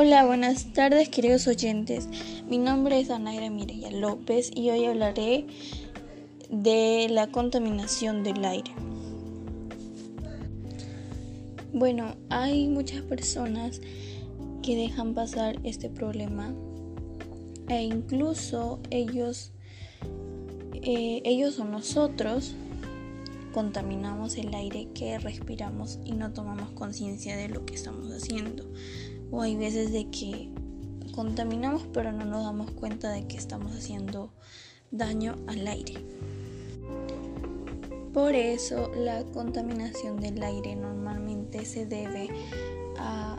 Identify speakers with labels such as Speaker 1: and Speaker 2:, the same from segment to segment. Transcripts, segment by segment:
Speaker 1: Hola, buenas tardes queridos oyentes. Mi nombre es Anaira Mireya López y hoy hablaré de la contaminación del aire. Bueno, hay muchas personas que dejan pasar este problema e incluso ellos, eh, ellos o nosotros contaminamos el aire que respiramos y no tomamos conciencia de lo que estamos haciendo. O hay veces de que contaminamos pero no nos damos cuenta de que estamos haciendo daño al aire. Por eso la contaminación del aire normalmente se debe a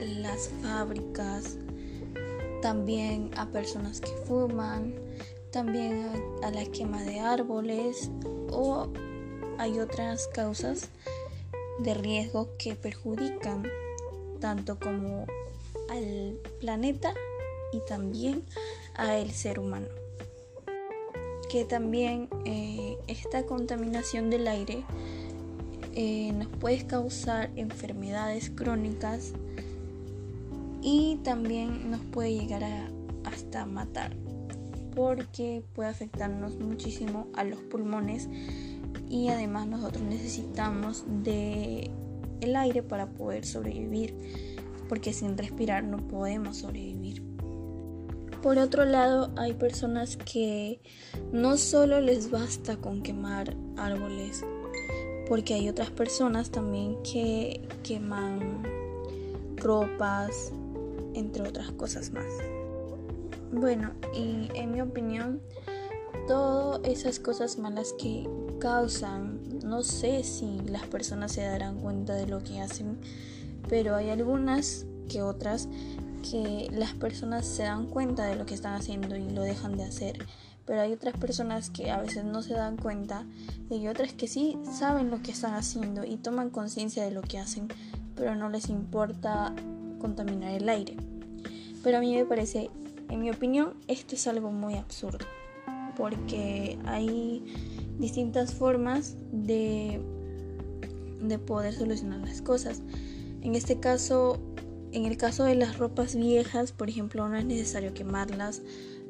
Speaker 1: las fábricas, también a personas que fuman, también a, la quema de árboles o hay otras causas de riesgo que perjudican tanto como al planeta y también al ser humano. Que también eh, esta contaminación del aire eh, nos puede causar enfermedades crónicas y también nos puede llegar a hasta matar porque puede afectarnos muchísimo a los pulmones y además nosotros necesitamos de el aire para poder sobrevivir porque sin respirar no podemos sobrevivir. Por otro lado, hay personas que no solo les basta con quemar árboles, porque hay otras personas también que queman ropas, entre otras cosas más. Bueno, y en mi opinión, todas esas cosas malas que causan, no sé si las personas se darán cuenta de lo que hacen, pero hay algunas que otras que las personas se dan cuenta de lo que están haciendo y lo dejan de hacer. Pero hay otras personas que a veces no se dan cuenta y otras que sí saben lo que están haciendo y toman conciencia de lo que hacen, pero no les importa contaminar el aire. Pero a mí me parece, en mi opinión, esto es algo muy absurdo porque hay distintas formas de, de poder solucionar las cosas. En este caso, en el caso de las ropas viejas, por ejemplo, no es necesario quemarlas,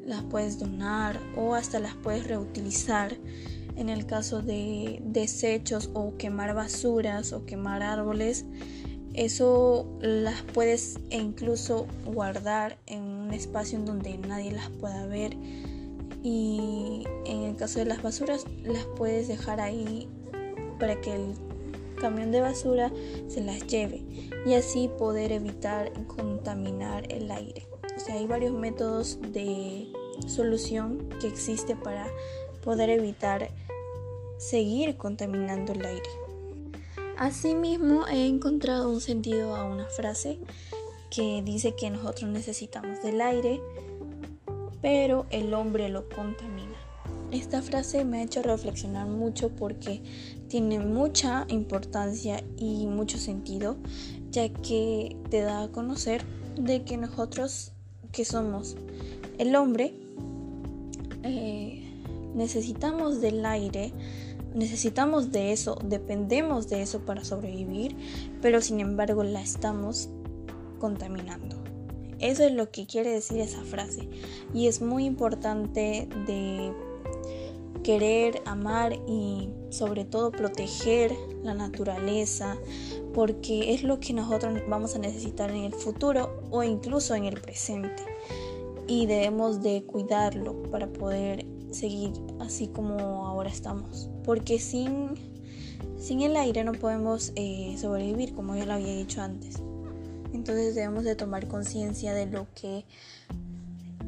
Speaker 1: las puedes donar o hasta las puedes reutilizar. En el caso de desechos o quemar basuras o quemar árboles, eso las puedes incluso guardar en un espacio en donde nadie las pueda ver y en el caso de las basuras las puedes dejar ahí para que el camión de basura se las lleve y así poder evitar contaminar el aire. O sea, hay varios métodos de solución que existe para poder evitar seguir contaminando el aire. Asimismo, he encontrado un sentido a una frase que dice que nosotros necesitamos del aire pero el hombre lo contamina. Esta frase me ha hecho reflexionar mucho porque tiene mucha importancia y mucho sentido, ya que te da a conocer de que nosotros que somos el hombre eh, necesitamos del aire, necesitamos de eso, dependemos de eso para sobrevivir, pero sin embargo la estamos contaminando. Eso es lo que quiere decir esa frase. Y es muy importante de querer, amar y sobre todo proteger la naturaleza porque es lo que nosotros vamos a necesitar en el futuro o incluso en el presente. Y debemos de cuidarlo para poder seguir así como ahora estamos. Porque sin, sin el aire no podemos eh, sobrevivir como ya lo había dicho antes entonces debemos de tomar conciencia de lo que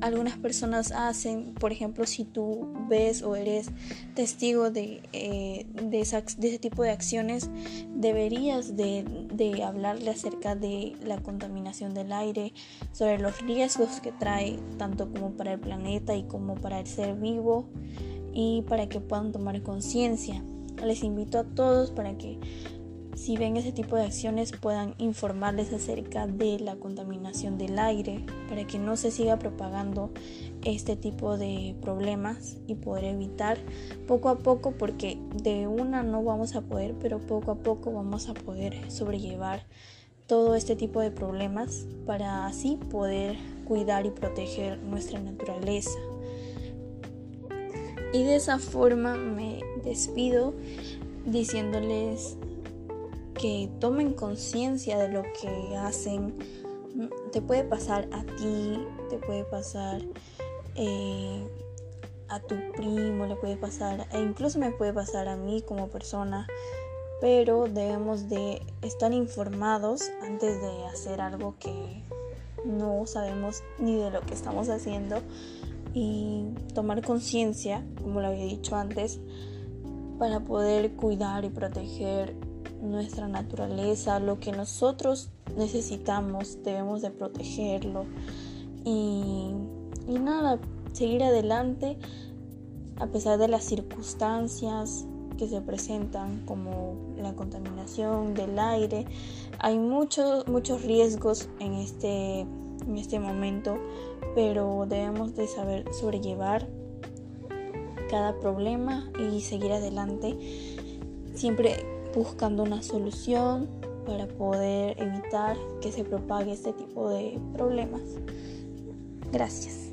Speaker 1: algunas personas hacen. Por ejemplo, si tú ves o eres testigo de, eh, de, ese tipo de acciones, deberías de, de, hablarle acerca de la contaminación del aire, sobre los riesgos que trae tanto como para el planeta y como para el ser vivo y para que puedan tomar conciencia. Les invito a todos para que si ven ese tipo de acciones puedan informarles acerca de la contaminación del aire para que no se siga propagando este tipo de problemas y poder evitar poco a poco porque de una no vamos a poder pero poco a poco vamos a poder sobrellevar todo este tipo de problemas para así poder cuidar y proteger nuestra naturaleza. Y de esa forma me despido diciéndoles que tomen conciencia de lo que hacen. Te puede pasar a ti, te puede pasar eh, a tu primo, le puede pasar, e incluso me puede pasar a mí como persona, pero debemos de estar informados antes de hacer algo que no sabemos ni de lo que estamos haciendo y tomar conciencia, como lo había dicho antes, para poder cuidar y proteger nuestra naturaleza, lo que nosotros necesitamos, debemos de protegerlo y, y nada, seguir adelante a pesar de las circunstancias que se presentan como la contaminación del aire. Hay muchos muchos riesgos en este, en este momento, pero debemos de saber sobrellevar cada problema y seguir adelante, siempre buscando una solución para poder evitar que se propague este tipo de problemas. Gracias.